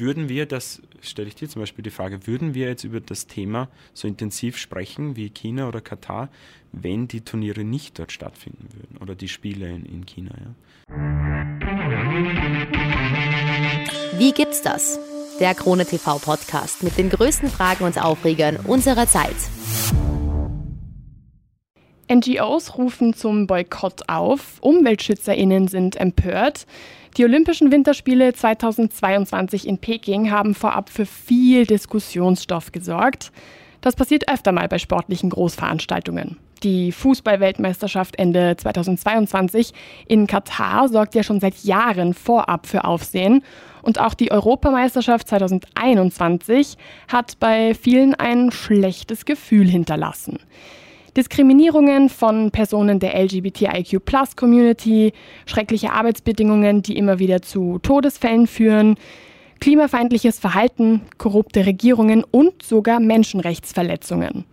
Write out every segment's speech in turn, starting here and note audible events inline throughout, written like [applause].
würden wir das, stelle ich dir zum Beispiel die Frage, würden wir jetzt über das Thema so intensiv sprechen wie China oder Katar, wenn die Turniere nicht dort stattfinden würden oder die Spiele in, in China? Ja? Wie gibt's das? Der Krone TV Podcast mit den größten Fragen und Aufregern unserer Zeit. NGOs rufen zum Boykott auf, UmweltschützerInnen sind empört. Die Olympischen Winterspiele 2022 in Peking haben vorab für viel Diskussionsstoff gesorgt. Das passiert öfter mal bei sportlichen Großveranstaltungen. Die Fußballweltmeisterschaft Ende 2022 in Katar sorgt ja schon seit Jahren vorab für Aufsehen. Und auch die Europameisterschaft 2021 hat bei vielen ein schlechtes Gefühl hinterlassen. Diskriminierungen von Personen der LGBTIQ-Plus-Community, schreckliche Arbeitsbedingungen, die immer wieder zu Todesfällen führen, klimafeindliches Verhalten, korrupte Regierungen und sogar Menschenrechtsverletzungen.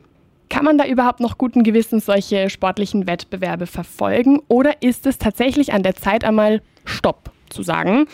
Kann man da überhaupt noch guten Gewissens solche sportlichen Wettbewerbe verfolgen oder ist es tatsächlich an der Zeit einmal Stopp zu sagen?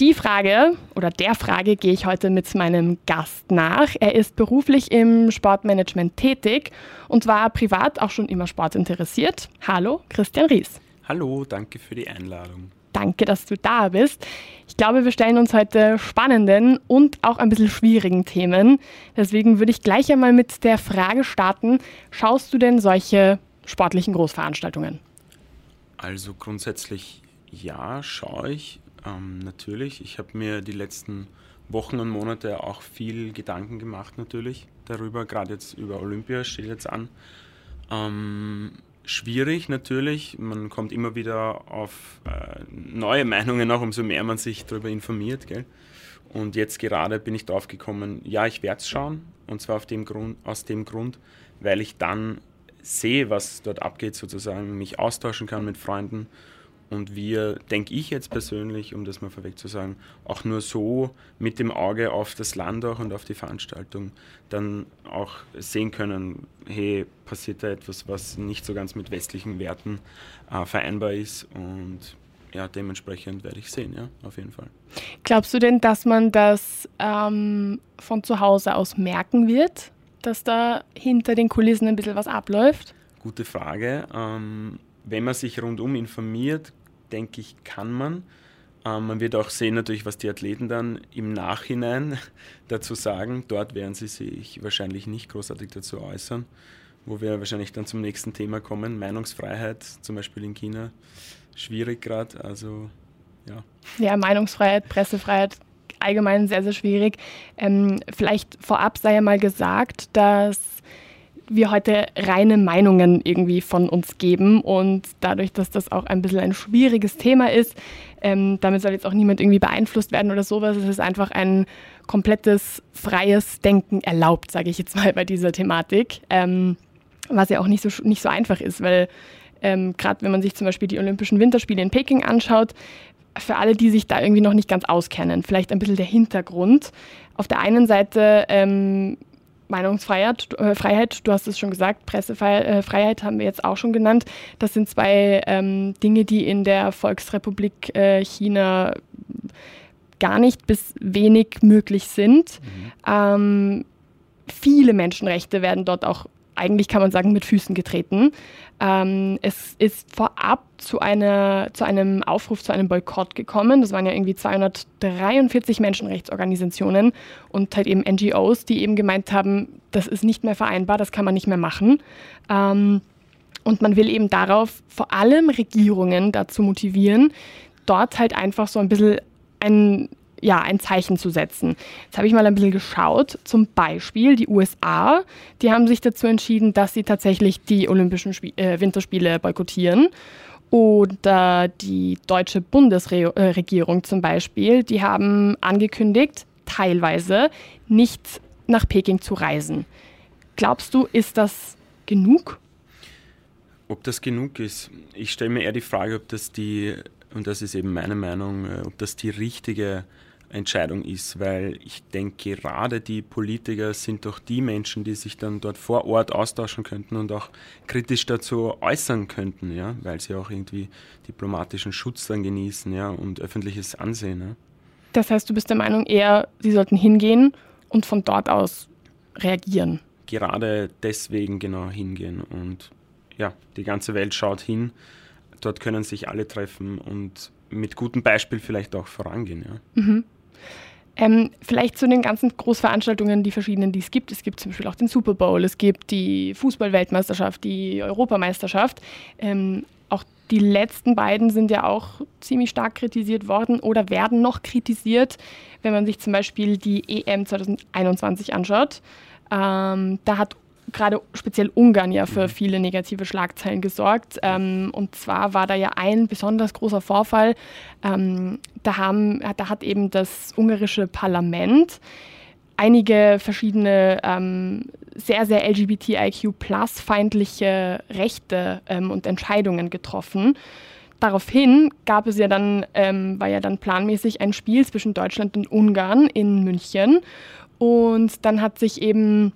Die Frage oder der Frage gehe ich heute mit meinem Gast nach. Er ist beruflich im Sportmanagement tätig und war privat auch schon immer sportinteressiert. Hallo, Christian Ries. Hallo, danke für die Einladung. Danke, dass du da bist. Ich glaube, wir stellen uns heute spannenden und auch ein bisschen schwierigen Themen. Deswegen würde ich gleich einmal mit der Frage starten, schaust du denn solche sportlichen Großveranstaltungen? Also grundsätzlich ja, schaue ich. Ähm, natürlich, ich habe mir die letzten Wochen und Monate auch viel Gedanken gemacht natürlich darüber, gerade jetzt über Olympia steht jetzt an. Ähm, schwierig natürlich, man kommt immer wieder auf äh, neue Meinungen auch, umso mehr man sich darüber informiert. Gell? Und jetzt gerade bin ich drauf gekommen, ja, ich werde es schauen und zwar dem Grund, aus dem Grund, weil ich dann sehe, was dort abgeht, sozusagen, mich austauschen kann mit Freunden und wir, denke ich jetzt persönlich, um das mal vorweg zu sagen, auch nur so mit dem Auge auf das Land auch und auf die Veranstaltung dann auch sehen können, hey, passiert da etwas, was nicht so ganz mit westlichen Werten äh, vereinbar ist und ja, dementsprechend werde ich sehen, ja, auf jeden Fall. Glaubst du denn, dass man das ähm, von zu Hause aus merken wird, dass da hinter den Kulissen ein bisschen was abläuft? Gute Frage. Ähm, wenn man sich rundum informiert, denke ich, kann man. Ähm, man wird auch sehen natürlich, was die Athleten dann im Nachhinein [laughs] dazu sagen. Dort werden sie sich wahrscheinlich nicht großartig dazu äußern, wo wir wahrscheinlich dann zum nächsten Thema kommen. Meinungsfreiheit, zum Beispiel in China, schwierig gerade. Also ja. Ja, Meinungsfreiheit, Pressefreiheit, allgemein sehr, sehr schwierig. Ähm, vielleicht vorab sei ja mal gesagt, dass wir heute reine Meinungen irgendwie von uns geben und dadurch, dass das auch ein bisschen ein schwieriges Thema ist, ähm, damit soll jetzt auch niemand irgendwie beeinflusst werden oder sowas. Es ist einfach ein komplettes freies Denken erlaubt, sage ich jetzt mal bei dieser Thematik, ähm, was ja auch nicht so, nicht so einfach ist, weil ähm, gerade wenn man sich zum Beispiel die Olympischen Winterspiele in Peking anschaut, für alle, die sich da irgendwie noch nicht ganz auskennen, vielleicht ein bisschen der Hintergrund. Auf der einen Seite ähm, Meinungsfreiheit, äh, Freiheit, du hast es schon gesagt, Pressefreiheit äh, haben wir jetzt auch schon genannt. Das sind zwei ähm, Dinge, die in der Volksrepublik äh, China gar nicht bis wenig möglich sind. Mhm. Ähm, viele Menschenrechte werden dort auch eigentlich kann man sagen, mit Füßen getreten. Ähm, es ist vorab zu, einer, zu einem Aufruf, zu einem Boykott gekommen. Das waren ja irgendwie 243 Menschenrechtsorganisationen und halt eben NGOs, die eben gemeint haben, das ist nicht mehr vereinbar, das kann man nicht mehr machen. Ähm, und man will eben darauf vor allem Regierungen dazu motivieren, dort halt einfach so ein bisschen ein ja, ein Zeichen zu setzen. Jetzt habe ich mal ein bisschen geschaut. Zum Beispiel die USA, die haben sich dazu entschieden, dass sie tatsächlich die Olympischen Spie äh, Winterspiele boykottieren. Oder die deutsche Bundesregierung äh, zum Beispiel, die haben angekündigt, teilweise nicht nach Peking zu reisen. Glaubst du, ist das genug? Ob das genug ist? Ich stelle mir eher die Frage, ob das die, und das ist eben meine Meinung, äh, ob das die richtige Entscheidung ist, weil ich denke, gerade die Politiker sind doch die Menschen, die sich dann dort vor Ort austauschen könnten und auch kritisch dazu äußern könnten, ja, weil sie auch irgendwie diplomatischen Schutz dann genießen, ja, und öffentliches Ansehen. Ja. Das heißt, du bist der Meinung eher, sie sollten hingehen und von dort aus reagieren. Gerade deswegen genau hingehen und ja, die ganze Welt schaut hin. Dort können sich alle treffen und mit gutem Beispiel vielleicht auch vorangehen. Ja. Mhm. Ähm, vielleicht zu den ganzen Großveranstaltungen, die verschiedenen, die es gibt. Es gibt zum Beispiel auch den Super Bowl, es gibt die Fußballweltmeisterschaft, die Europameisterschaft. Ähm, auch die letzten beiden sind ja auch ziemlich stark kritisiert worden oder werden noch kritisiert, wenn man sich zum Beispiel die EM 2021 anschaut. Ähm, da hat gerade speziell Ungarn ja für mhm. viele negative Schlagzeilen gesorgt. Ähm, und zwar war da ja ein besonders großer Vorfall. Ähm, da, haben, da hat eben das ungarische Parlament einige verschiedene ähm, sehr, sehr LGBTIQ-plus-feindliche Rechte ähm, und Entscheidungen getroffen. Daraufhin gab es ja dann, ähm, war ja dann planmäßig ein Spiel zwischen Deutschland und Ungarn in München. Und dann hat sich eben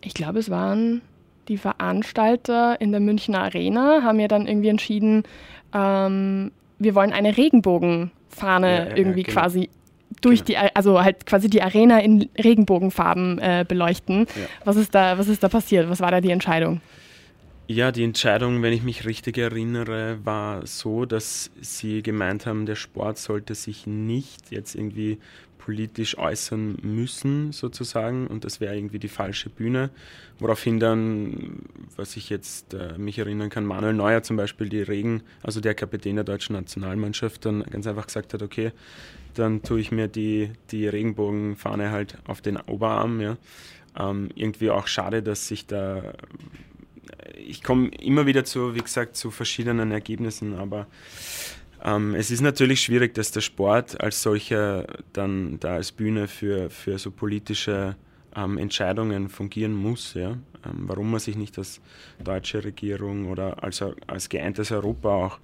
ich glaube, es waren die Veranstalter in der Münchner Arena, haben ja dann irgendwie entschieden, ähm, wir wollen eine Regenbogenfahne ja, ja, irgendwie ja, genau. quasi durch genau. die, also halt quasi die Arena in Regenbogenfarben äh, beleuchten. Was, ist da, was ist da passiert? Was war da die Entscheidung? Ja, die Entscheidung, wenn ich mich richtig erinnere, war so, dass sie gemeint haben, der Sport sollte sich nicht jetzt irgendwie politisch äußern müssen, sozusagen, und das wäre irgendwie die falsche Bühne. Woraufhin dann, was ich jetzt äh, mich erinnern kann, Manuel Neuer zum Beispiel, die Regen, also der Kapitän der deutschen Nationalmannschaft, dann ganz einfach gesagt hat, okay, dann tue ich mir die, die Regenbogenfahne halt auf den Oberarm. Ja. Ähm, irgendwie auch schade, dass sich da ich komme immer wieder zu, wie gesagt, zu verschiedenen Ergebnissen, aber ähm, es ist natürlich schwierig, dass der Sport als solcher dann da als Bühne für, für so politische ähm, Entscheidungen fungieren muss. Ja? Ähm, warum man sich nicht als deutsche Regierung oder als, als geeintes Europa auch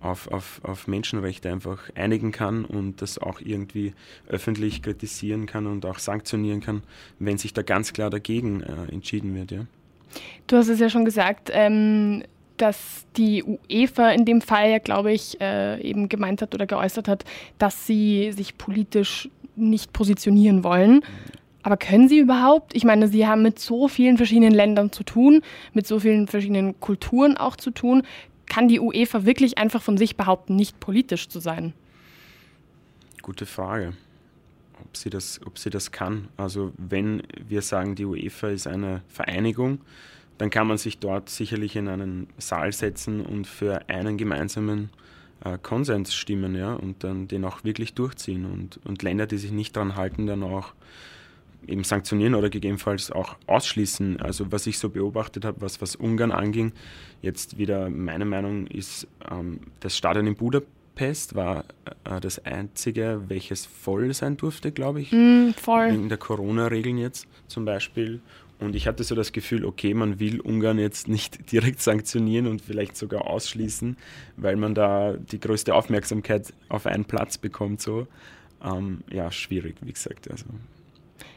auf, auf, auf Menschenrechte einfach einigen kann und das auch irgendwie öffentlich kritisieren kann und auch sanktionieren kann, wenn sich da ganz klar dagegen äh, entschieden wird. Ja? Du hast es ja schon gesagt, ähm, dass die UEFA in dem Fall ja, glaube ich, äh, eben gemeint hat oder geäußert hat, dass sie sich politisch nicht positionieren wollen. Aber können sie überhaupt? Ich meine, sie haben mit so vielen verschiedenen Ländern zu tun, mit so vielen verschiedenen Kulturen auch zu tun. Kann die UEFA wirklich einfach von sich behaupten, nicht politisch zu sein? Gute Frage, ob sie das, ob sie das kann. Also wenn wir sagen, die UEFA ist eine Vereinigung, dann kann man sich dort sicherlich in einen Saal setzen und für einen gemeinsamen äh, Konsens stimmen ja, und dann den auch wirklich durchziehen. Und, und Länder, die sich nicht daran halten, dann auch eben sanktionieren oder gegebenenfalls auch ausschließen. Also was ich so beobachtet habe, was, was Ungarn anging, jetzt wieder meine Meinung ist, ähm, das Stadion in Budapest war äh, das einzige, welches voll sein durfte, glaube ich. Mm, voll. In der Corona-Regeln jetzt zum Beispiel. Und ich hatte so das Gefühl, okay, man will Ungarn jetzt nicht [laughs] direkt sanktionieren und vielleicht sogar ausschließen, weil man da die größte Aufmerksamkeit auf einen Platz bekommt. So. Ähm, ja, schwierig, wie gesagt. Also.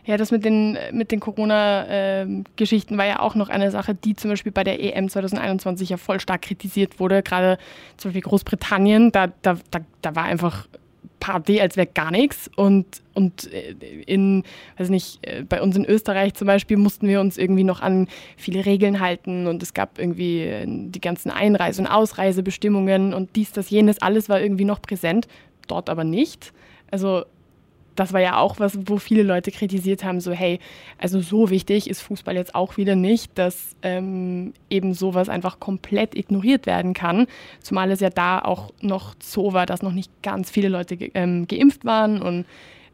Ja, das mit den, mit den Corona-Geschichten war ja auch noch eine Sache, die zum Beispiel bei der EM 2021 ja voll stark kritisiert wurde. Gerade zum Beispiel Großbritannien, da, da, da, da war einfach Party, als wäre gar nichts. Und, und äh, in, weiß nicht, äh, bei uns in Österreich zum Beispiel mussten wir uns irgendwie noch an viele Regeln halten und es gab irgendwie äh, die ganzen Einreise- und Ausreisebestimmungen und dies, das, jenes, alles war irgendwie noch präsent, dort aber nicht. Also das war ja auch was, wo viele Leute kritisiert haben, so hey, also so wichtig ist Fußball jetzt auch wieder nicht, dass ähm, eben sowas einfach komplett ignoriert werden kann. Zumal es ja da auch noch so war, dass noch nicht ganz viele Leute ge ähm, geimpft waren und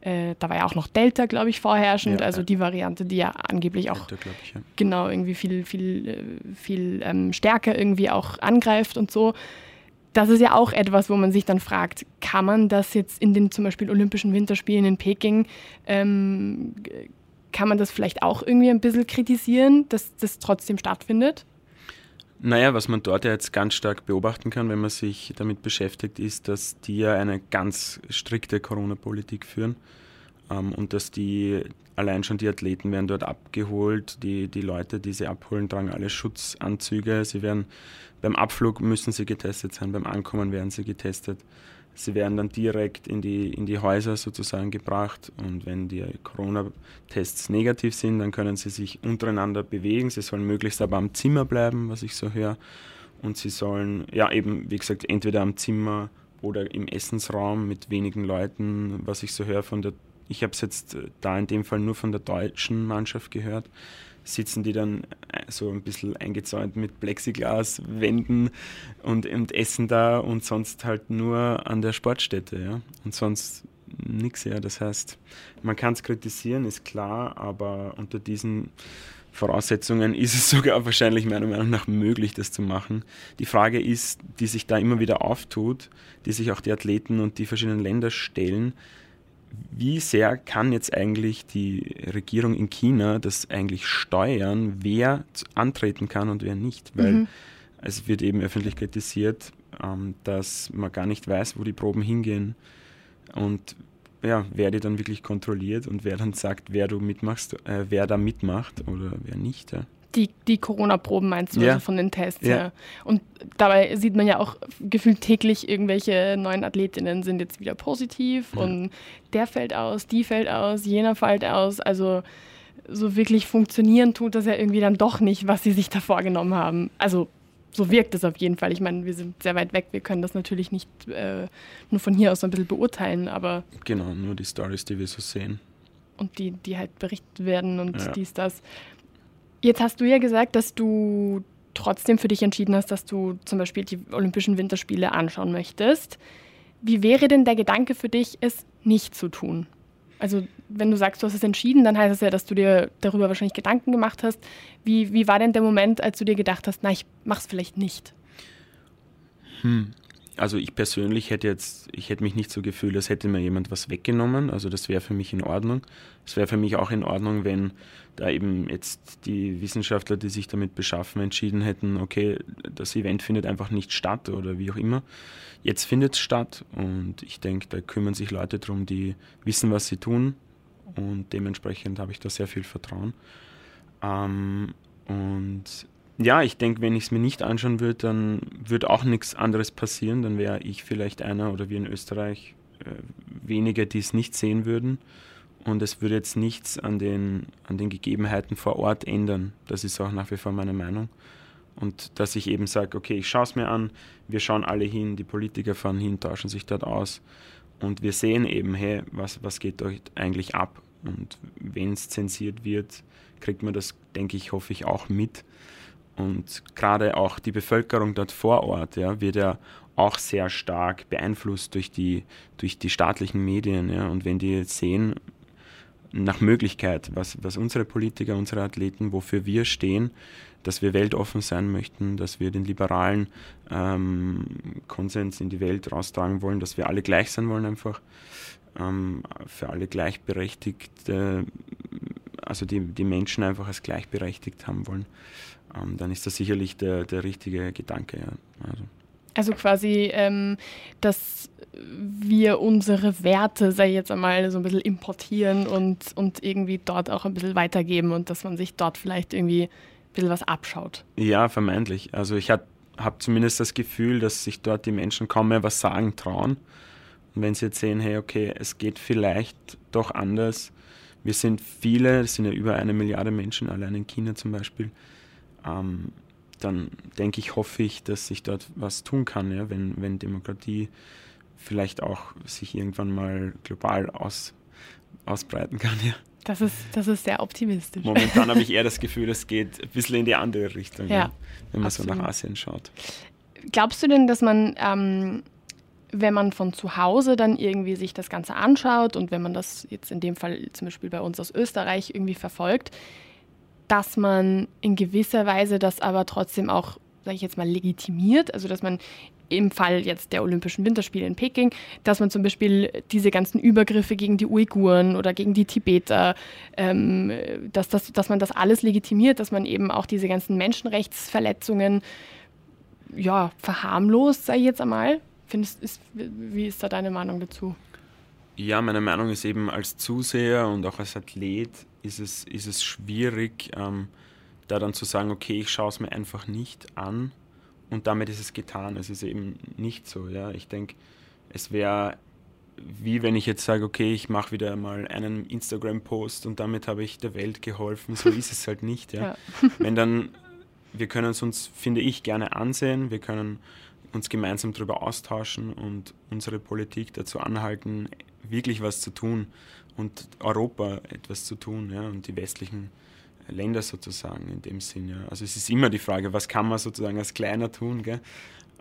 äh, da war ja auch noch Delta, glaube ich, vorherrschend, ja, also die Variante, die ja angeblich auch Delta, ich, ja. genau irgendwie viel, viel, äh, viel ähm, stärker irgendwie auch angreift und so das ist ja auch etwas, wo man sich dann fragt, kann man das jetzt in den zum Beispiel Olympischen Winterspielen in Peking, ähm, kann man das vielleicht auch irgendwie ein bisschen kritisieren, dass das trotzdem stattfindet? Naja, was man dort ja jetzt ganz stark beobachten kann, wenn man sich damit beschäftigt, ist, dass die ja eine ganz strikte Corona-Politik führen ähm, und dass die allein schon die Athleten werden dort abgeholt, die, die Leute, die sie abholen, tragen alle Schutzanzüge, sie werden beim Abflug müssen sie getestet sein, beim Ankommen werden sie getestet. Sie werden dann direkt in die, in die Häuser sozusagen gebracht und wenn die Corona-Tests negativ sind, dann können sie sich untereinander bewegen. Sie sollen möglichst aber am Zimmer bleiben, was ich so höre. Und sie sollen, ja eben, wie gesagt, entweder am Zimmer oder im Essensraum mit wenigen Leuten, was ich so höre von der, ich habe es jetzt da in dem Fall nur von der deutschen Mannschaft gehört, sitzen die dann äh, so ein bisschen eingezäunt mit Plexiglaswänden und, und essen da und sonst halt nur an der Sportstätte, ja. Und sonst nichts, ja. Das heißt, man kann es kritisieren, ist klar, aber unter diesen Voraussetzungen ist es [laughs] sogar wahrscheinlich meiner Meinung nach möglich, das zu machen. Die Frage ist, die sich da immer wieder auftut, die sich auch die Athleten und die verschiedenen Länder stellen, wie sehr kann jetzt eigentlich die Regierung in China das eigentlich steuern, wer antreten kann und wer nicht? Weil mhm. es wird eben öffentlich kritisiert, ähm, dass man gar nicht weiß, wo die Proben hingehen und ja, wer die dann wirklich kontrolliert und wer dann sagt, wer du mitmachst, äh, wer da mitmacht oder wer nicht. Ja. Die, die Corona-Proben meinst du, ja. also von den Tests, ja. ja. Und dabei sieht man ja auch gefühlt täglich, irgendwelche neuen Athletinnen sind jetzt wieder positiv ja. und der fällt aus, die fällt aus, jener fällt aus. Also so wirklich funktionieren tut das ja irgendwie dann doch nicht, was sie sich da vorgenommen haben. Also so wirkt es auf jeden Fall. Ich meine, wir sind sehr weit weg, wir können das natürlich nicht äh, nur von hier aus so ein bisschen beurteilen, aber. Genau, nur die Stories, die wir so sehen. Und die, die halt berichtet werden und ja. dies, das. Jetzt hast du ja gesagt, dass du trotzdem für dich entschieden hast, dass du zum Beispiel die Olympischen Winterspiele anschauen möchtest. Wie wäre denn der Gedanke für dich, es nicht zu tun? Also wenn du sagst, du hast es entschieden, dann heißt es ja, dass du dir darüber wahrscheinlich Gedanken gemacht hast. Wie, wie war denn der Moment, als du dir gedacht hast, na, ich mach's vielleicht nicht? Hm also ich persönlich hätte jetzt, ich hätte mich nicht so gefühlt, als hätte mir jemand was weggenommen. Also das wäre für mich in Ordnung. Es wäre für mich auch in Ordnung, wenn da eben jetzt die Wissenschaftler, die sich damit beschaffen, entschieden hätten, okay, das Event findet einfach nicht statt oder wie auch immer. Jetzt findet es statt und ich denke, da kümmern sich Leute drum, die wissen, was sie tun und dementsprechend habe ich da sehr viel Vertrauen. Ähm, und ja, ich denke, wenn ich es mir nicht anschauen würde, dann würde auch nichts anderes passieren. Dann wäre ich vielleicht einer oder wir in Österreich äh, weniger, die es nicht sehen würden. Und es würde jetzt nichts an den, an den Gegebenheiten vor Ort ändern. Das ist auch nach wie vor meine Meinung. Und dass ich eben sage, okay, ich schaue es mir an, wir schauen alle hin, die Politiker fahren hin, tauschen sich dort aus. Und wir sehen eben, hey, was, was geht dort eigentlich ab? Und wenn es zensiert wird, kriegt man das, denke ich, hoffe ich, auch mit. Und gerade auch die Bevölkerung dort vor Ort ja, wird ja auch sehr stark beeinflusst durch die, durch die staatlichen Medien. Ja. Und wenn die jetzt sehen, nach Möglichkeit, was, was unsere Politiker, unsere Athleten, wofür wir stehen, dass wir weltoffen sein möchten, dass wir den liberalen ähm, Konsens in die Welt raustragen wollen, dass wir alle gleich sein wollen einfach, ähm, für alle gleichberechtigt, äh, also die, die Menschen einfach als gleichberechtigt haben wollen ähm, dann ist das sicherlich der, der richtige Gedanke. Ja. Also. also quasi, ähm, dass wir unsere Werte, sei jetzt einmal, so ein bisschen importieren und, und irgendwie dort auch ein bisschen weitergeben und dass man sich dort vielleicht irgendwie ein bisschen was abschaut. Ja, vermeintlich. Also ich habe zumindest das Gefühl, dass sich dort die Menschen kaum mehr was sagen trauen. Und wenn sie jetzt sehen, hey, okay, es geht vielleicht doch anders. Wir sind viele, es sind ja über eine Milliarde Menschen, allein in China zum Beispiel, ähm, dann denke ich, hoffe ich, dass sich dort was tun kann, ja, wenn, wenn Demokratie vielleicht auch sich irgendwann mal global aus, ausbreiten kann. Ja. Das ist, das ist sehr optimistisch. Momentan [laughs] habe ich eher das Gefühl, es geht ein bisschen in die andere Richtung, ja, ja, wenn man absolut. so nach Asien schaut. Glaubst du denn, dass man, ähm, wenn man von zu Hause dann irgendwie sich das Ganze anschaut und wenn man das jetzt in dem Fall zum Beispiel bei uns aus Österreich irgendwie verfolgt, dass man in gewisser Weise das aber trotzdem auch, sage ich jetzt mal, legitimiert. Also dass man im Fall jetzt der Olympischen Winterspiele in Peking, dass man zum Beispiel diese ganzen Übergriffe gegen die Uiguren oder gegen die Tibeter, ähm, dass, das, dass man das alles legitimiert, dass man eben auch diese ganzen Menschenrechtsverletzungen ja, verharmlost, sage ich jetzt einmal. Findest, ist, wie ist da deine Meinung dazu? Ja, meine Meinung ist eben als Zuseher und auch als Athlet ist es, ist es schwierig, ähm, da dann zu sagen, okay, ich schaue es mir einfach nicht an und damit ist es getan. Es ist eben nicht so. Ja? Ich denke, es wäre wie wenn ich jetzt sage, okay, ich mache wieder mal einen Instagram-Post und damit habe ich der Welt geholfen. So ist es halt nicht. Ja. [laughs] ja. [laughs] Wenn dann, wir können es uns, finde ich, gerne ansehen, wir können uns gemeinsam darüber austauschen und unsere Politik dazu anhalten, wirklich was zu tun und Europa etwas zu tun ja, und die westlichen Länder sozusagen in dem Sinn. Ja. Also es ist immer die Frage, was kann man sozusagen als Kleiner tun, gell?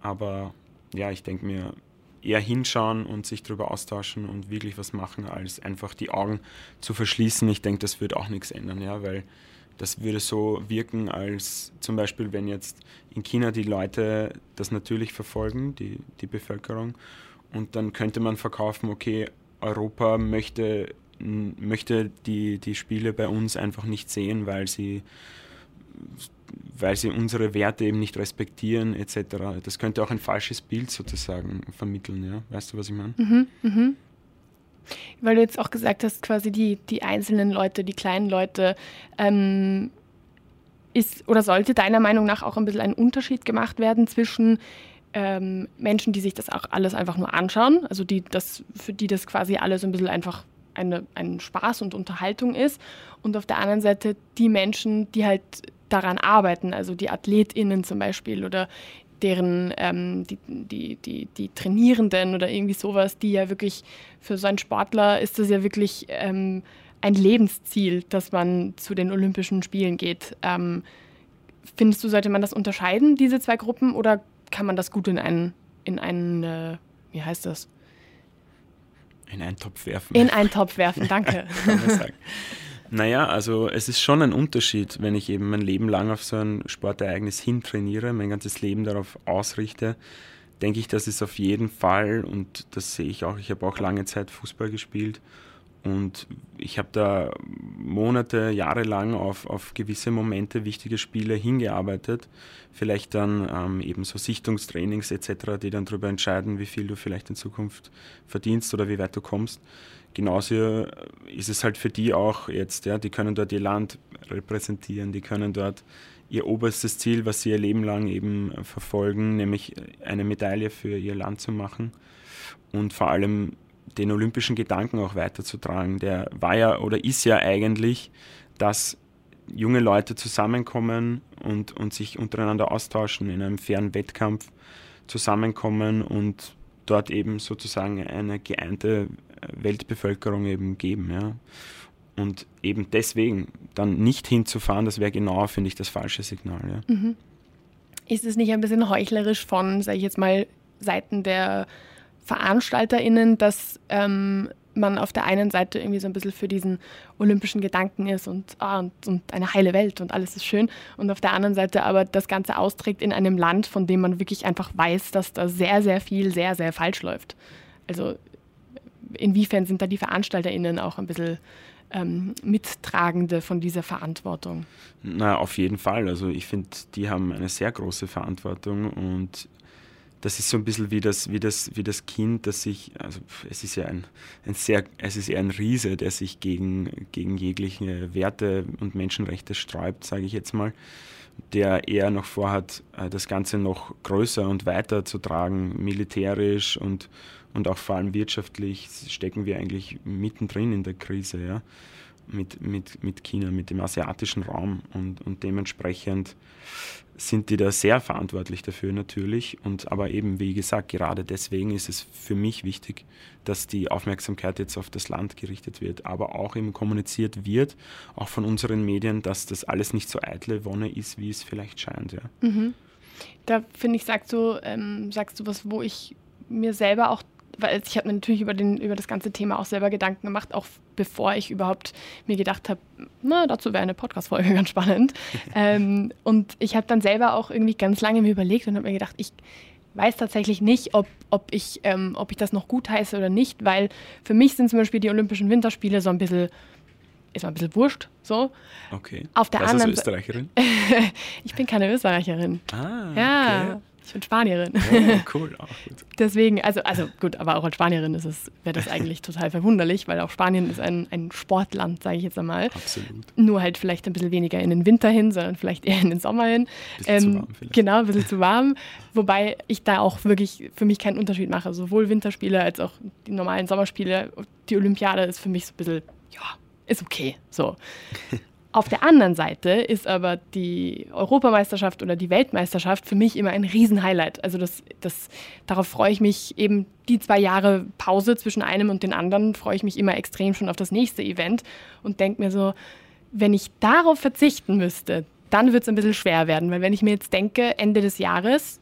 aber ja, ich denke mir, eher hinschauen und sich darüber austauschen und wirklich was machen, als einfach die Augen zu verschließen. Ich denke, das wird auch nichts ändern, ja, weil das würde so wirken, als zum Beispiel, wenn jetzt in China die Leute das natürlich verfolgen, die, die Bevölkerung, und dann könnte man verkaufen, okay, Europa möchte, möchte die, die Spiele bei uns einfach nicht sehen, weil sie weil sie unsere Werte eben nicht respektieren etc. Das könnte auch ein falsches Bild sozusagen vermitteln, ja? Weißt du, was ich meine? Mhm, mhm. Weil du jetzt auch gesagt hast, quasi die, die einzelnen Leute, die kleinen Leute, ähm, ist oder sollte deiner Meinung nach auch ein bisschen ein Unterschied gemacht werden zwischen ähm, Menschen, die sich das auch alles einfach nur anschauen, also die das, für die das quasi alles ein bisschen einfach eine, ein Spaß und Unterhaltung ist, und auf der anderen Seite die Menschen, die halt daran arbeiten, also die AthletInnen zum Beispiel oder deren ähm, die, die, die, die Trainierenden oder irgendwie sowas, die ja wirklich für so einen Sportler ist das ja wirklich ähm, ein Lebensziel, dass man zu den Olympischen Spielen geht. Ähm, findest du, sollte man das unterscheiden, diese zwei Gruppen, oder kann man das gut in einen, in einen äh, wie heißt das? In einen Topf werfen. In einen Topf werfen, danke. [laughs] kann man sagen. Naja, also es ist schon ein Unterschied, wenn ich eben mein Leben lang auf so ein Sportereignis hintrainiere, mein ganzes Leben darauf ausrichte, denke ich, dass es auf jeden Fall, und das sehe ich auch, ich habe auch lange Zeit Fußball gespielt und ich habe da Monate, Jahre lang auf, auf gewisse Momente, wichtige Spiele hingearbeitet. Vielleicht dann ähm, eben so Sichtungstrainings etc., die dann darüber entscheiden, wie viel du vielleicht in Zukunft verdienst oder wie weit du kommst genauso ist es halt für die auch jetzt, ja, die können dort ihr Land repräsentieren, die können dort ihr oberstes Ziel, was sie ihr Leben lang eben verfolgen, nämlich eine Medaille für ihr Land zu machen und vor allem den olympischen Gedanken auch weiterzutragen. Der war ja oder ist ja eigentlich, dass junge Leute zusammenkommen und, und sich untereinander austauschen in einem fairen Wettkampf, zusammenkommen und dort eben sozusagen eine geeinte Weltbevölkerung eben geben. Ja. Und eben deswegen dann nicht hinzufahren, das wäre genau, finde ich, das falsche Signal. Ja. Mhm. Ist es nicht ein bisschen heuchlerisch von, sage ich jetzt mal, Seiten der VeranstalterInnen, dass ähm, man auf der einen Seite irgendwie so ein bisschen für diesen olympischen Gedanken ist und, ah, und, und, eine heile Welt und alles ist schön und auf der anderen Seite aber das Ganze austrägt in einem Land, von dem man wirklich einfach weiß, dass da sehr, sehr viel sehr, sehr falsch läuft. Also inwiefern sind da die VeranstalterInnen auch ein bisschen ähm, Mittragende von dieser Verantwortung? Na, auf jeden Fall. Also ich finde, die haben eine sehr große Verantwortung und das ist so ein bisschen wie das, wie das, wie das Kind, das sich, also es ist ja ein, ein sehr, es ist eher ein Riese, der sich gegen, gegen jegliche Werte und Menschenrechte sträubt, sage ich jetzt mal, der eher noch vorhat, äh, das Ganze noch größer und weiter zu tragen, militärisch und, und auch vor allem wirtschaftlich. Stecken wir eigentlich mittendrin in der Krise, ja, mit, mit, mit China, mit dem asiatischen Raum und, und dementsprechend sind die da sehr verantwortlich dafür natürlich. Und aber eben, wie gesagt, gerade deswegen ist es für mich wichtig, dass die Aufmerksamkeit jetzt auf das Land gerichtet wird, aber auch eben kommuniziert wird, auch von unseren Medien, dass das alles nicht so eitle Wonne ist, wie es vielleicht scheint. Ja. Mhm. Da finde ich, sagst du, ähm, sagst du was, wo ich mir selber auch weil ich habe mir natürlich über, den, über das ganze Thema auch selber Gedanken gemacht, auch bevor ich überhaupt mir gedacht habe, na, dazu wäre eine Podcast-Folge [laughs] ganz spannend. ähm, und ich habe dann selber auch irgendwie ganz lange mir überlegt und habe mir gedacht, ich weiß tatsächlich nicht, ob, ob, ich, ähm, ob ich das noch gut heiße oder nicht, weil für mich sind zum Beispiel die Olympischen Winterspiele so ein bisschen ist mal ein bisschen wurscht, so. Okay. Auf der Was anderen Österreicherin? [laughs] ich bin keine Österreicherin. Ah, ja. Okay. Ich bin Spanierin. Oh, cool, auch gut. Deswegen, also, also gut, aber auch als Spanierin ist es, wäre das [laughs] eigentlich total verwunderlich, weil auch Spanien ist ein, ein Sportland, sage ich jetzt einmal. Absolut. Nur halt vielleicht ein bisschen weniger in den Winter hin, sondern vielleicht eher in den Sommer hin. Bisschen zu warm vielleicht. Genau, ein bisschen zu warm. Wobei ich da auch wirklich für mich keinen Unterschied mache. Sowohl Winterspiele als auch die normalen Sommerspiele. Die Olympiade ist für mich so ein bisschen, ja, ist okay. So. [laughs] Auf der anderen Seite ist aber die Europameisterschaft oder die Weltmeisterschaft für mich immer ein Riesenhighlight. Also das, das, darauf freue ich mich eben die zwei Jahre Pause zwischen einem und den anderen, freue ich mich immer extrem schon auf das nächste Event und denke mir so, wenn ich darauf verzichten müsste, dann wird es ein bisschen schwer werden, weil wenn ich mir jetzt denke, Ende des Jahres,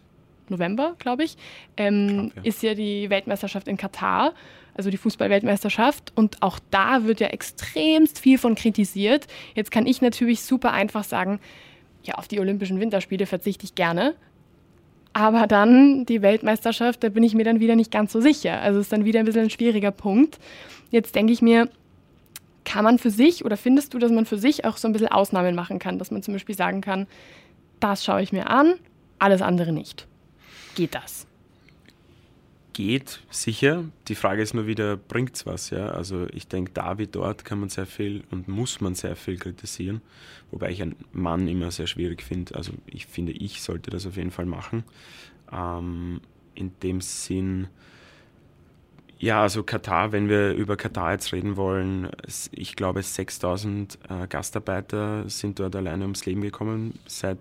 November, glaube ich, ähm, Glaub, ja. ist ja die Weltmeisterschaft in Katar, also die Fußballweltmeisterschaft. Und auch da wird ja extremst viel von kritisiert. Jetzt kann ich natürlich super einfach sagen, ja, auf die Olympischen Winterspiele verzichte ich gerne. Aber dann die Weltmeisterschaft, da bin ich mir dann wieder nicht ganz so sicher. Also ist dann wieder ein bisschen ein schwieriger Punkt. Jetzt denke ich mir, kann man für sich oder findest du, dass man für sich auch so ein bisschen Ausnahmen machen kann, dass man zum Beispiel sagen kann, das schaue ich mir an, alles andere nicht. Geht das? Geht sicher. Die Frage ist nur wieder, bringt es was? Ja? Also ich denke, da wie dort kann man sehr viel und muss man sehr viel kritisieren. Wobei ich einen Mann immer sehr schwierig finde. Also ich finde, ich sollte das auf jeden Fall machen. Ähm, in dem Sinn, ja, also Katar, wenn wir über Katar jetzt reden wollen, ich glaube 6000 äh, Gastarbeiter sind dort alleine ums Leben gekommen seit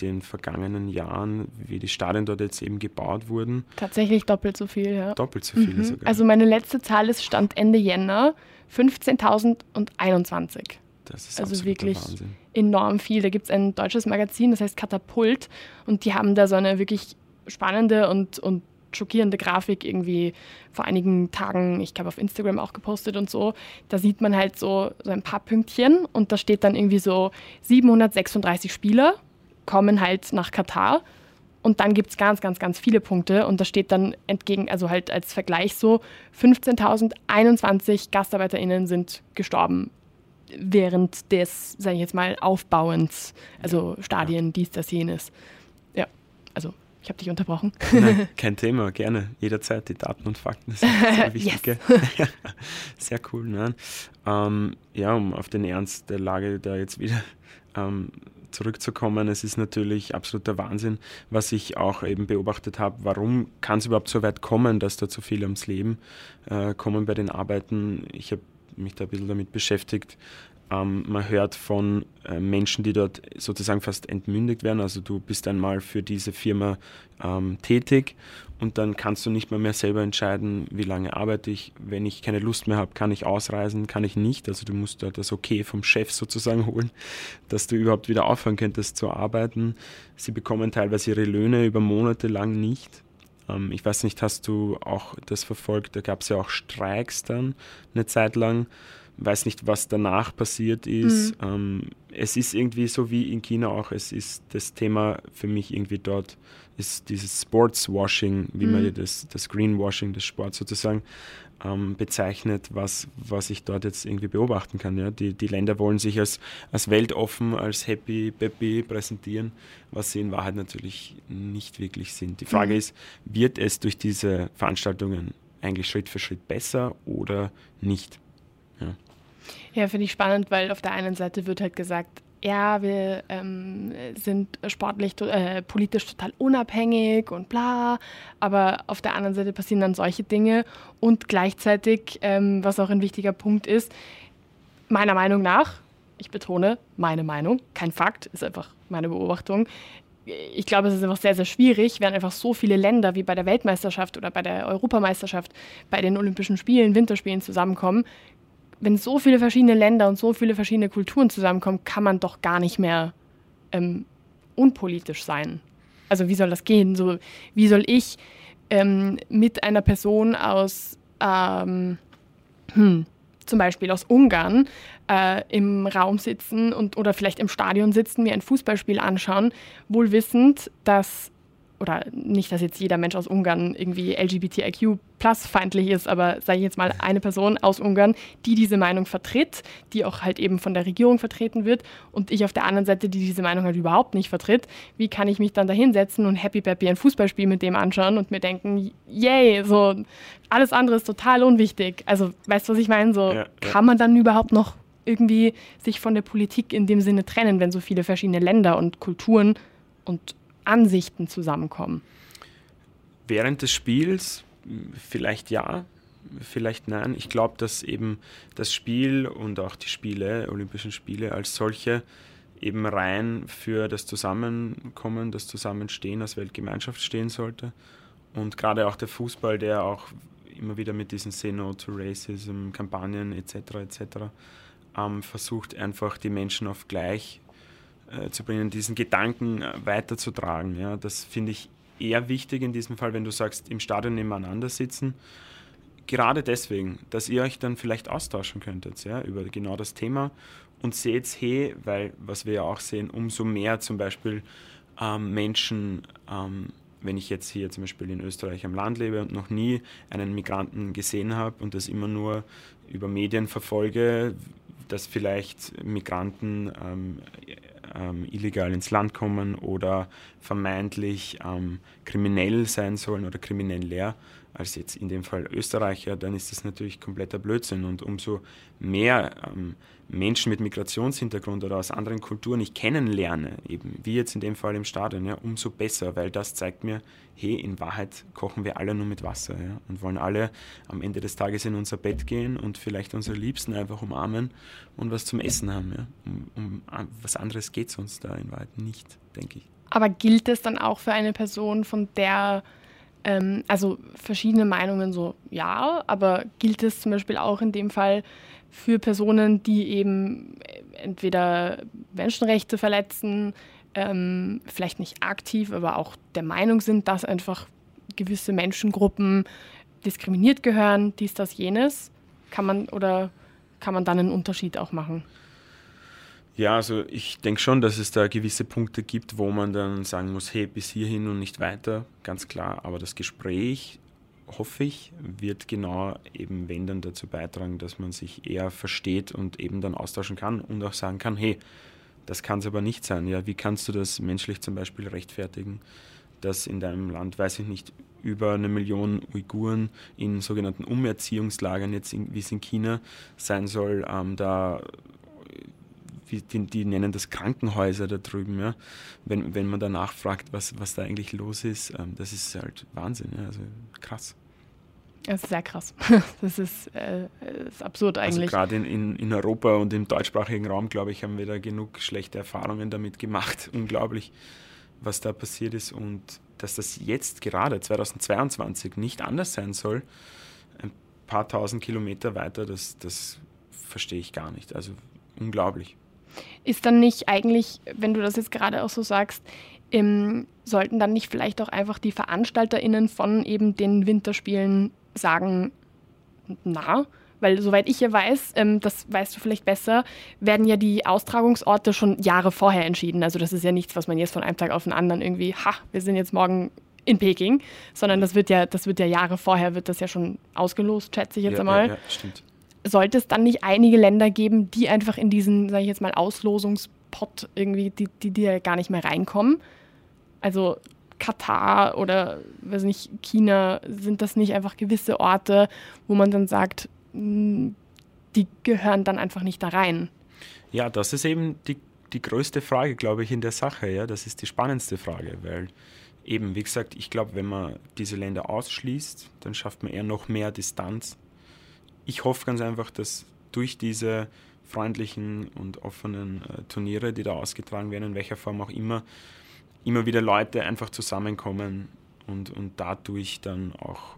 den vergangenen Jahren, wie die Stadien dort jetzt eben gebaut wurden. Tatsächlich doppelt so viel, ja. Doppelt so viele Mhm. sogar. Also meine letzte Zahl ist Stand Ende Jänner 15.021. das ist also wirklich Wahnsinn. enorm viel. Da gibt es ein deutsches Magazin, das heißt Katapult und die haben da so eine wirklich spannende und, und schockierende Grafik irgendwie vor einigen Tagen, ich glaube auf Instagram auch gepostet und so. Da sieht man halt so, so ein paar Pünktchen und da steht dann irgendwie so 736 Spieler kommen halt nach Katar und dann gibt es ganz, ganz, ganz viele Punkte und da steht dann entgegen, also halt als Vergleich so, 15.021 GastarbeiterInnen sind gestorben während des, sage ich jetzt mal, Aufbauens, also Stadien, dies, das, jenes. Ja, also ich habe dich unterbrochen. Nein, [laughs] kein Thema, gerne. Jederzeit die Daten und Fakten sind [laughs] sehr wichtig. [laughs] sehr cool. Nein. Ähm, ja, um auf den Ernst der Lage da jetzt wieder ähm, zurückzukommen, es ist natürlich absoluter Wahnsinn, was ich auch eben beobachtet habe. Warum kann es überhaupt so weit kommen, dass da zu viele ums Leben äh, kommen bei den Arbeiten? Ich habe mich da ein bisschen damit beschäftigt. Ähm, man hört von äh, Menschen, die dort sozusagen fast entmündigt werden. Also du bist einmal für diese Firma ähm, tätig und dann kannst du nicht mehr, mehr selber entscheiden, wie lange arbeite ich. Wenn ich keine Lust mehr habe, kann ich ausreisen, kann ich nicht. Also du musst dort das Okay vom Chef sozusagen [laughs] holen, dass du überhaupt wieder aufhören könntest zu arbeiten. Sie bekommen teilweise ihre Löhne über Monate lang nicht. Ähm, ich weiß nicht, hast du auch das verfolgt? Da gab es ja auch Streiks dann eine Zeit lang. Weiß nicht, was danach passiert ist. Ähm, es ist irgendwie so wie in China auch. Es ist das Thema für mich irgendwie dort ist dieses Sportswashing, wie man ja das, das Greenwashing des Sports sozusagen ähm, bezeichnet, was, was ich dort jetzt irgendwie beobachten kann. Ja? Die, die Länder wollen sich als, als weltoffen, als happy, peppy präsentieren, was sie in Wahrheit natürlich nicht wirklich sind. Die Frage ist, wird es durch diese Veranstaltungen eigentlich Schritt für Schritt besser oder nicht? Ja, finde ich spannend, weil auf der einen Seite wird halt gesagt, ja, wir ähm, sind sportlich, äh, politisch total unabhängig und bla, aber auf der anderen Seite passieren dann solche Dinge und gleichzeitig, ähm, was auch ein wichtiger Punkt ist, meiner Meinung nach, ich betone, meine Meinung, kein Fakt, ist einfach meine Beobachtung. Ich glaube, es ist einfach sehr, sehr schwierig, wenn einfach so viele Länder wie bei der Weltmeisterschaft oder bei der Europameisterschaft, bei den Olympischen Spielen, Winterspielen zusammenkommen. Wenn so viele verschiedene Länder und so viele verschiedene Kulturen zusammenkommen, kann man doch gar nicht mehr ähm, unpolitisch sein. Also wie soll das gehen? So, wie soll ich ähm, mit einer Person aus ähm, hm, zum Beispiel aus Ungarn äh, im Raum sitzen und oder vielleicht im Stadion sitzen, mir ein Fußballspiel anschauen, wohl wissend, dass oder nicht, dass jetzt jeder Mensch aus Ungarn irgendwie LGBTIQ plus feindlich ist, aber sage ich jetzt mal eine Person aus Ungarn, die diese Meinung vertritt, die auch halt eben von der Regierung vertreten wird und ich auf der anderen Seite, die diese Meinung halt überhaupt nicht vertritt, wie kann ich mich dann da hinsetzen und happy peppy ein Fußballspiel mit dem anschauen und mir denken, yay, so alles andere ist total unwichtig. Also weißt du, was ich meine? So ja, kann man dann überhaupt noch irgendwie sich von der Politik in dem Sinne trennen, wenn so viele verschiedene Länder und Kulturen und Ansichten zusammenkommen? Während des Spiels vielleicht ja, vielleicht nein. Ich glaube, dass eben das Spiel und auch die Spiele, Olympischen Spiele als solche, eben rein für das Zusammenkommen, das Zusammenstehen als Weltgemeinschaft stehen sollte. Und gerade auch der Fußball, der auch immer wieder mit diesen Say No to Racism Kampagnen etc. etc. Ähm, versucht einfach die Menschen auf gleich äh, zu bringen, diesen Gedanken äh, weiterzutragen. Ja, das finde ich eher wichtig in diesem Fall, wenn du sagst, im Stadion nebeneinander sitzen. Gerade deswegen, dass ihr euch dann vielleicht austauschen könntet ja, über genau das Thema und seht, hey, weil was wir ja auch sehen, umso mehr zum Beispiel ähm, Menschen, ähm, wenn ich jetzt hier zum Beispiel in Österreich am Land lebe und noch nie einen Migranten gesehen habe und das immer nur über Medien verfolge, dass vielleicht Migranten ähm, ähm, illegal ins Land kommen oder vermeintlich ähm, kriminell sein sollen oder kriminell leer, als jetzt in dem Fall Österreicher, dann ist das natürlich kompletter Blödsinn. Und umso mehr ähm, Menschen mit Migrationshintergrund oder aus anderen Kulturen ich kennenlerne, eben wie jetzt in dem Fall im Stadion, ja, umso besser, weil das zeigt mir, hey, in Wahrheit kochen wir alle nur mit Wasser ja, und wollen alle am Ende des Tages in unser Bett gehen und vielleicht unsere Liebsten einfach umarmen und was zum Essen haben. Ja. Um, um was anderes geht es uns da in Wahrheit nicht, denke ich. Aber gilt es dann auch für eine Person, von der ähm, also verschiedene Meinungen so, ja, aber gilt es zum Beispiel auch in dem Fall für Personen, die eben entweder Menschenrechte verletzen, ähm, vielleicht nicht aktiv, aber auch der Meinung sind, dass einfach gewisse Menschengruppen diskriminiert gehören, dies, das, jenes, kann man oder kann man dann einen Unterschied auch machen? Ja, also ich denke schon, dass es da gewisse Punkte gibt, wo man dann sagen muss, hey, bis hierhin und nicht weiter, ganz klar. Aber das Gespräch, hoffe ich, wird genau eben, wenn dann dazu beitragen, dass man sich eher versteht und eben dann austauschen kann und auch sagen kann, hey, das kann es aber nicht sein. Ja, wie kannst du das menschlich zum Beispiel rechtfertigen, dass in deinem Land, weiß ich nicht, über eine Million Uiguren in sogenannten Umerziehungslagern, jetzt in, wie es in China sein soll, ähm, da wie, die, die, nennen das Krankenhäuser da drüben, ja. Wenn, wenn man danach fragt, was, was da eigentlich los ist, ähm, das ist halt Wahnsinn, ja. also krass. Das ist sehr krass. [laughs] Das ist, äh, ist absurd also eigentlich. Also gerade in, in, in Europa und im deutschsprachigen Raum, glaube ich, haben wir da genug schlechte Erfahrungen damit gemacht. [laughs] Unglaublich, was da passiert ist und dass das jetzt gerade 2022 nicht anders sein soll, ein paar tausend Kilometer weiter, das, das verstehe ich gar nicht. Also unglaublich. Ist dann nicht eigentlich, wenn du das jetzt gerade auch so sagst, ähm, sollten dann nicht vielleicht auch einfach die VeranstalterInnen von eben den Winterspielen sagen, na, weil soweit ich ja weiß, ähm, das weißt du vielleicht besser, werden ja die Austragungsorte schon Jahre vorher entschieden. Also das ist ja nichts, was man jetzt von einem Tag auf den anderen irgendwie, ha, wir sind jetzt morgen in Peking, sondern das wird ja, das wird ja Jahre vorher, wird das ja schon ausgelost, schätze ich jetzt ja, einmal. Ja, ja, stimmt sollte es dann nicht einige Länder geben, die einfach in diesen, sage ich jetzt mal, Auslosungspot irgendwie, die, die, die gar nicht mehr reinkommen? Also Katar oder weiß nicht, China, sind das nicht einfach gewisse Orte, wo man dann sagt, hm, die gehören dann einfach nicht da rein? Ja, das ist eben die, die größte Frage, glaube ich, in der Sache. Ja? Das ist die spannendste Frage, weil eben, wie gesagt, ich glaube, wenn man diese Länder ausschließt, dann schafft man eher noch mehr Distanz ich hoffe ganz einfach, dass durch diese freundlichen und offenen äh, Turniere, die da ausgetragen werden, in welcher Form auch immer, immer wieder Leute einfach zusammenkommen und, und dadurch dann auch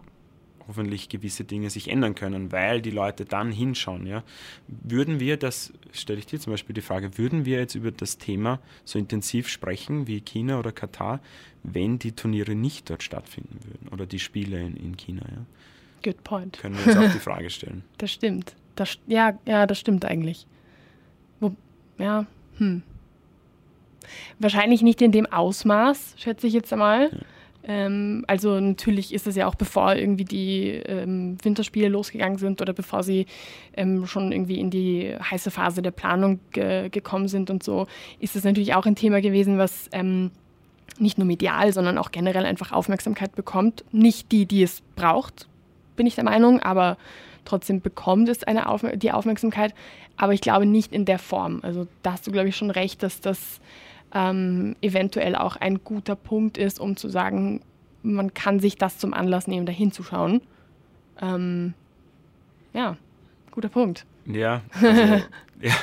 hoffentlich gewisse Dinge sich ändern können, weil die Leute dann hinschauen. Ja. Würden wir das, stelle ich dir zum Beispiel die Frage, würden wir jetzt über das Thema so intensiv sprechen wie China oder Katar, wenn die Turniere nicht dort stattfinden würden oder die Spiele in, in China? Ja? Good point. Können wir uns auch die [laughs] Frage stellen. Das stimmt. Das, ja, ja, das stimmt eigentlich. Wo, ja, hm. Wahrscheinlich nicht in dem Ausmaß, schätze ich jetzt einmal. Ja. Ähm, also natürlich ist es ja auch bevor irgendwie die ähm, Winterspiele losgegangen sind oder bevor sie ähm, schon irgendwie in die heiße Phase der Planung ge gekommen sind und so, ist es natürlich auch ein Thema gewesen, was ähm, nicht nur medial, sondern auch generell einfach Aufmerksamkeit bekommt. Nicht die, die es braucht, bin ich der Meinung, aber trotzdem bekommt es eine Auf die Aufmerksamkeit. Aber ich glaube nicht in der Form. Also da hast du, glaube ich, schon recht, dass das ähm, eventuell auch ein guter Punkt ist, um zu sagen, man kann sich das zum Anlass nehmen, da hinzuschauen. Ähm, ja, guter Punkt. Ja, [laughs] also, ja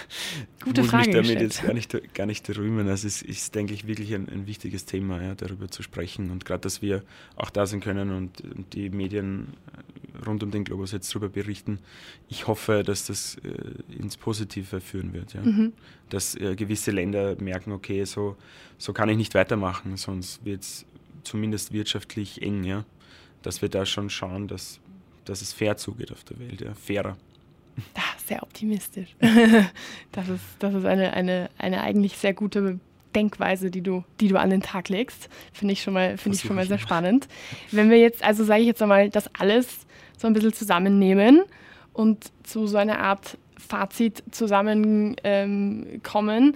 Gute muss Frage mich damit jetzt gar nicht, gar nicht rühmen. Also es ist, denke ich, wirklich ein, ein wichtiges Thema, ja, darüber zu sprechen. Und gerade, dass wir auch da sein können und, und, die Medien rund um den Globus jetzt darüber berichten. Ich hoffe, dass das äh, ins Positive führen wird. Ja. Mhm. Dass äh, gewisse Länder merken, okay, so, so kann ich nicht weitermachen, sonst wird es zumindest wirtschaftlich eng. Ja. Dass wir da schon schauen, dass, dass es fair zugeht auf der Welt, ja. fairer. Sehr optimistisch. [laughs] das ist, das ist eine, eine, eine eigentlich sehr gute Denkweise, die du, die du an den Tag legst. Finde ich schon mal, finde ich schon mal sehr spannend. Wenn wir jetzt, also sage ich jetzt einmal, das alles so ein bisschen zusammennehmen und zu so einer Art Fazit zusammenkommen, ähm,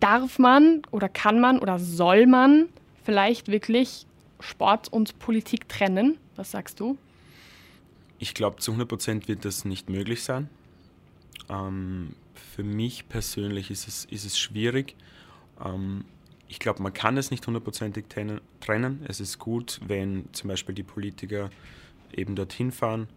darf man oder kann man oder soll man vielleicht wirklich Sport und Politik trennen? Was sagst du? Ich glaube, zu 100 Prozent wird das nicht möglich sein. Ähm, für mich persönlich ist es, ist es schwierig. Ähm, ich glaube, man kann es nicht hundertprozentig trennen. Es ist gut, wenn zum Beispiel die Politiker eben dorthin fahren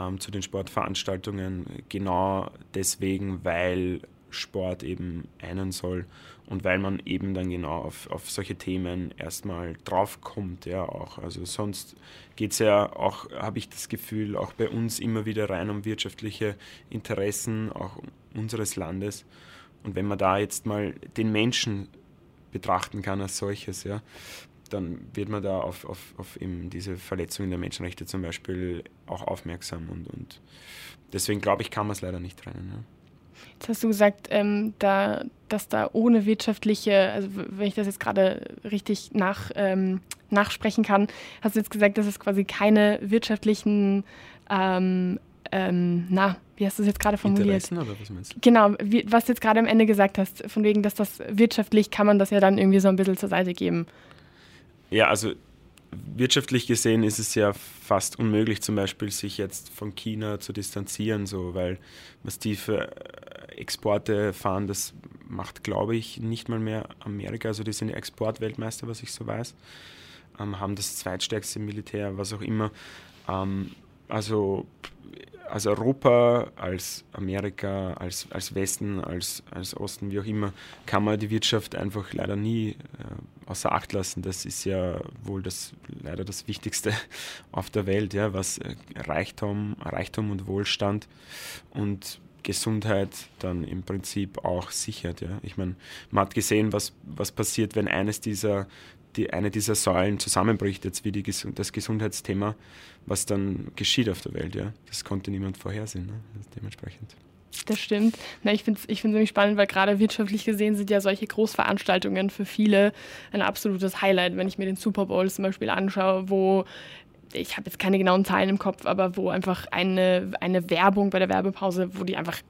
ähm, zu den Sportveranstaltungen, genau deswegen, weil Sport eben einen soll und weil man eben dann genau auf, auf solche Themen erstmal draufkommt, ja auch. Also sonst geht es ja auch, habe ich das Gefühl, auch bei uns immer wieder rein um wirtschaftliche Interessen, auch unseres Landes. Und wenn man da jetzt mal den Menschen betrachten kann als solches, ja, dann wird man da auf, auf, auf eben diese Verletzungen der Menschenrechte zum Beispiel auch aufmerksam. Und, und deswegen glaube ich, kann man es leider nicht trennen. Ja. Jetzt hast du gesagt, ähm, da, dass da ohne wirtschaftliche, also wenn ich das jetzt gerade richtig nach, ähm, nachsprechen kann, hast du jetzt gesagt, dass es quasi keine wirtschaftlichen, ähm, ähm na, wie hast du es jetzt gerade formuliert? Oder was meinst du? Genau, wie, was du jetzt gerade am Ende gesagt hast, von wegen, dass das wirtschaftlich kann man das ja dann irgendwie so ein bisschen zur Seite geben. Ja, also wirtschaftlich gesehen ist es ja fast unmöglich, zum Beispiel sich jetzt von China zu distanzieren, so, weil massive äh, Exporte fahren, das macht, glaube ich, nicht mal mehr Amerika. Also die sind Exportweltmeister, was ich so weiß, ähm, haben das zweitstärkste Militär, was auch immer. Ähm, also als Europa, als Amerika, als, als Westen, als, als Osten, wie auch immer, kann man die Wirtschaft einfach leider nie äh, außer Acht lassen. Das ist ja wohl das leider das Wichtigste [laughs] auf der Welt, ja, was äh, Reichtum, Reichtum und Wohlstand und Gesundheit dann im Prinzip auch sichert. Ja. Ich meine, man hat gesehen, was, was passiert, wenn eines dieser, die, eine dieser Säulen zusammenbricht, jetzt wie die, das Gesundheitsthema was dann geschieht auf der Welt. Ja? Das konnte niemand vorhersehen. Ne? dementsprechend. Das stimmt. Na, ich finde es ich nämlich spannend, weil gerade wirtschaftlich gesehen sind ja solche Großveranstaltungen für viele ein absolutes Highlight. Wenn ich mir den Super Bowl zum Beispiel anschaue, wo ich habe jetzt keine genauen Zahlen im Kopf, aber wo einfach eine, eine Werbung bei der Werbepause, wo die einfach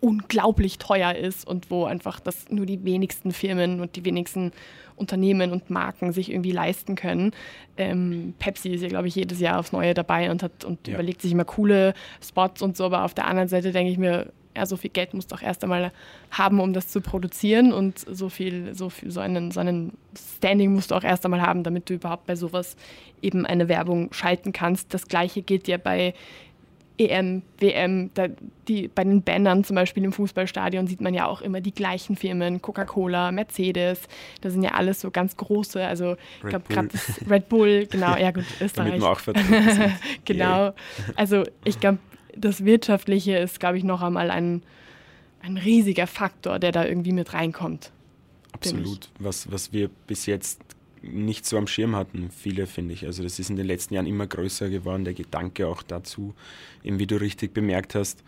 unglaublich teuer ist und wo einfach das nur die wenigsten Firmen und die wenigsten Unternehmen und Marken sich irgendwie leisten können. Ähm, Pepsi ist ja, glaube ich, jedes Jahr aufs Neue dabei und hat und ja. überlegt sich immer coole Spots und so, aber auf der anderen Seite denke ich mir, ja, so viel Geld musst du auch erst einmal haben, um das zu produzieren und so viel, so viel, so einen, so einen Standing musst du auch erst einmal haben, damit du überhaupt bei sowas eben eine Werbung schalten kannst. Das gleiche gilt ja bei EM, WM, da, die, bei den Bannern zum Beispiel im Fußballstadion sieht man ja auch immer die gleichen Firmen, Coca-Cola, Mercedes, das sind ja alles so ganz große, also ich glaube gerade Red Bull, genau, ja gut, [laughs] Österreich. auch [laughs] genau, also ich glaube, das Wirtschaftliche ist, glaube ich, noch einmal ein, ein riesiger Faktor, der da irgendwie mit reinkommt. Absolut, was, was wir bis jetzt nicht so am Schirm hatten, viele finde ich. Also das ist in den letzten Jahren immer größer geworden, der Gedanke auch dazu, eben wie du richtig bemerkt hast,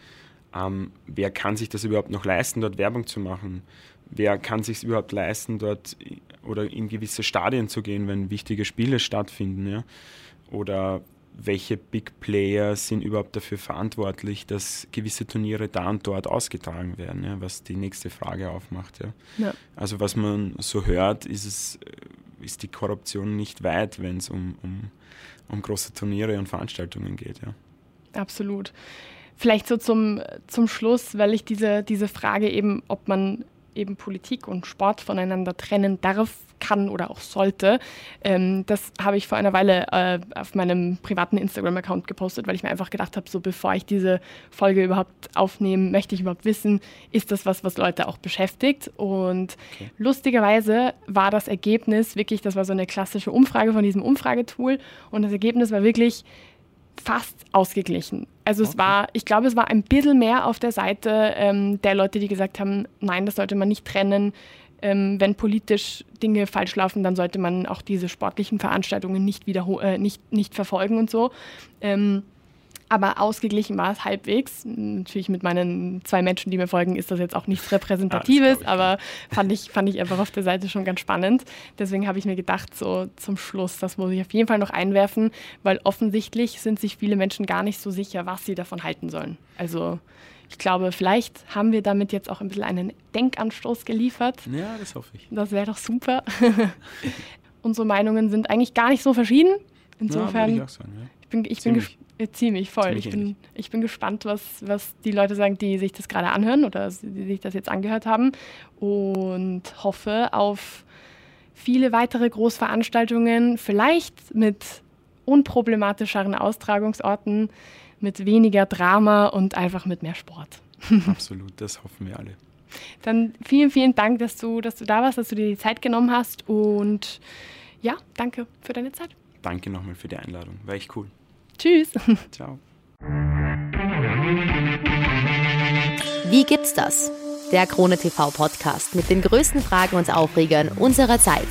ähm, wer kann sich das überhaupt noch leisten, dort Werbung zu machen? Wer kann sich überhaupt leisten, dort oder in gewisse Stadien zu gehen, wenn wichtige Spiele stattfinden, ja. Oder welche Big Player sind überhaupt dafür verantwortlich, dass gewisse Turniere da und dort ausgetragen werden, ja, was die nächste Frage aufmacht. Ja. Also was man so hört, ist, es, ist die Korruption nicht weit, wenn es um, um, um große Turniere und Veranstaltungen geht. Ja. Absolut. Vielleicht so zum, zum Schluss, weil ich diese, diese Frage eben, ob man eben Politik und Sport voneinander trennen darf, kann oder auch sollte. Ähm, das habe ich vor einer Weile äh, auf meinem privaten Instagram-Account gepostet, weil ich mir einfach gedacht habe, so bevor ich diese Folge überhaupt aufnehme, möchte ich überhaupt wissen, ist das was, was Leute auch beschäftigt. Und okay. lustigerweise war das Ergebnis wirklich, das war so eine klassische Umfrage von diesem Umfragetool und das Ergebnis war wirklich fast ausgeglichen. Also okay. es war, ich glaube, es war ein bisschen mehr auf der Seite ähm, der Leute, die gesagt haben, nein, das sollte man nicht trennen. Ähm, wenn politisch Dinge falsch laufen, dann sollte man auch diese sportlichen Veranstaltungen nicht, äh, nicht, nicht verfolgen und so. Ähm, aber ausgeglichen war es halbwegs. Natürlich mit meinen zwei Menschen, die mir folgen, ist das jetzt auch nichts [laughs] Repräsentatives, ah, aber fand ich, fand ich einfach auf der Seite schon ganz spannend. Deswegen habe ich mir gedacht, so zum Schluss, das muss ich auf jeden Fall noch einwerfen, weil offensichtlich sind sich viele Menschen gar nicht so sicher, was sie davon halten sollen. Also ich glaube, vielleicht haben wir damit jetzt auch ein bisschen einen Denkanstoß geliefert. Ja, das hoffe ich. Das wäre doch super. [laughs] Unsere Meinungen sind eigentlich gar nicht so verschieden. Insofern. Ja, ich, sagen, ja. ich bin, ich bin ziemlich voll. Ziemlich ich, bin, ich bin gespannt, was, was die Leute sagen, die sich das gerade anhören oder die sich das jetzt angehört haben. Und hoffe auf viele weitere Großveranstaltungen, vielleicht mit unproblematischeren Austragungsorten mit weniger Drama und einfach mit mehr Sport. [laughs] Absolut, das hoffen wir alle. Dann vielen, vielen Dank, dass du, dass du da warst, dass du dir die Zeit genommen hast und ja, danke für deine Zeit. Danke nochmal für die Einladung, war echt cool. Tschüss. [laughs] Ciao. Wie gibt's das? Der Krone TV Podcast mit den größten Fragen und Aufregern unserer Zeit.